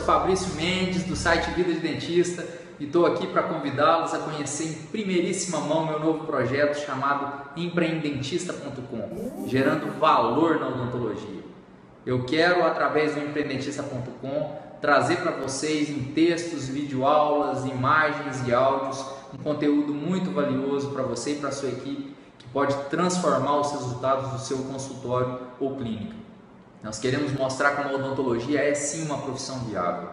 Fabrício Mendes, do site Vida de Dentista, e estou aqui para convidá-los a conhecer em primeiríssima mão meu novo projeto chamado empreendentista.com, gerando valor na odontologia. Eu quero, através do empreendentista.com, trazer para vocês em textos, videoaulas, imagens e áudios um conteúdo muito valioso para você e para sua equipe que pode transformar os resultados do seu consultório ou clínica. Nós queremos mostrar como a odontologia é sim uma profissão viável.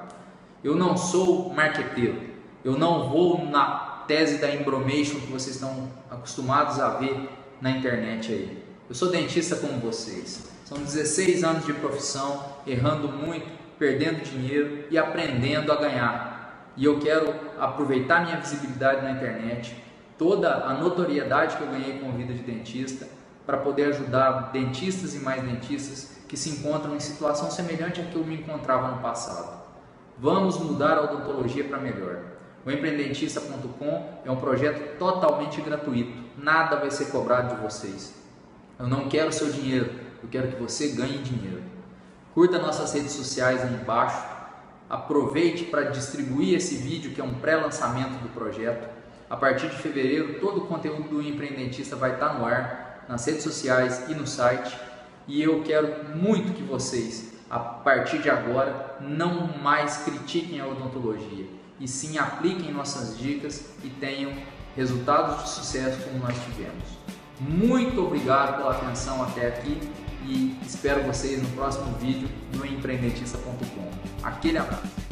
Eu não sou marqueteiro, eu não vou na tese da embromation que vocês estão acostumados a ver na internet aí. Eu sou dentista como vocês. São 16 anos de profissão, errando muito, perdendo dinheiro e aprendendo a ganhar. E eu quero aproveitar minha visibilidade na internet, toda a notoriedade que eu ganhei com a vida de dentista, para poder ajudar dentistas e mais dentistas que se encontram em situação semelhante à que eu me encontrava no passado. Vamos mudar a odontologia para melhor. O empreendentista.com é um projeto totalmente gratuito, nada vai ser cobrado de vocês. Eu não quero seu dinheiro, eu quero que você ganhe dinheiro. Curta nossas redes sociais aí embaixo, aproveite para distribuir esse vídeo que é um pré-lançamento do projeto. A partir de fevereiro, todo o conteúdo do empreendentista vai estar no ar, nas redes sociais e no site e eu quero muito que vocês, a partir de agora, não mais critiquem a odontologia e sim apliquem nossas dicas e tenham resultados de sucesso como nós tivemos. Muito obrigado pela atenção até aqui e espero vocês no próximo vídeo no empreendentista.com. Aquele abraço!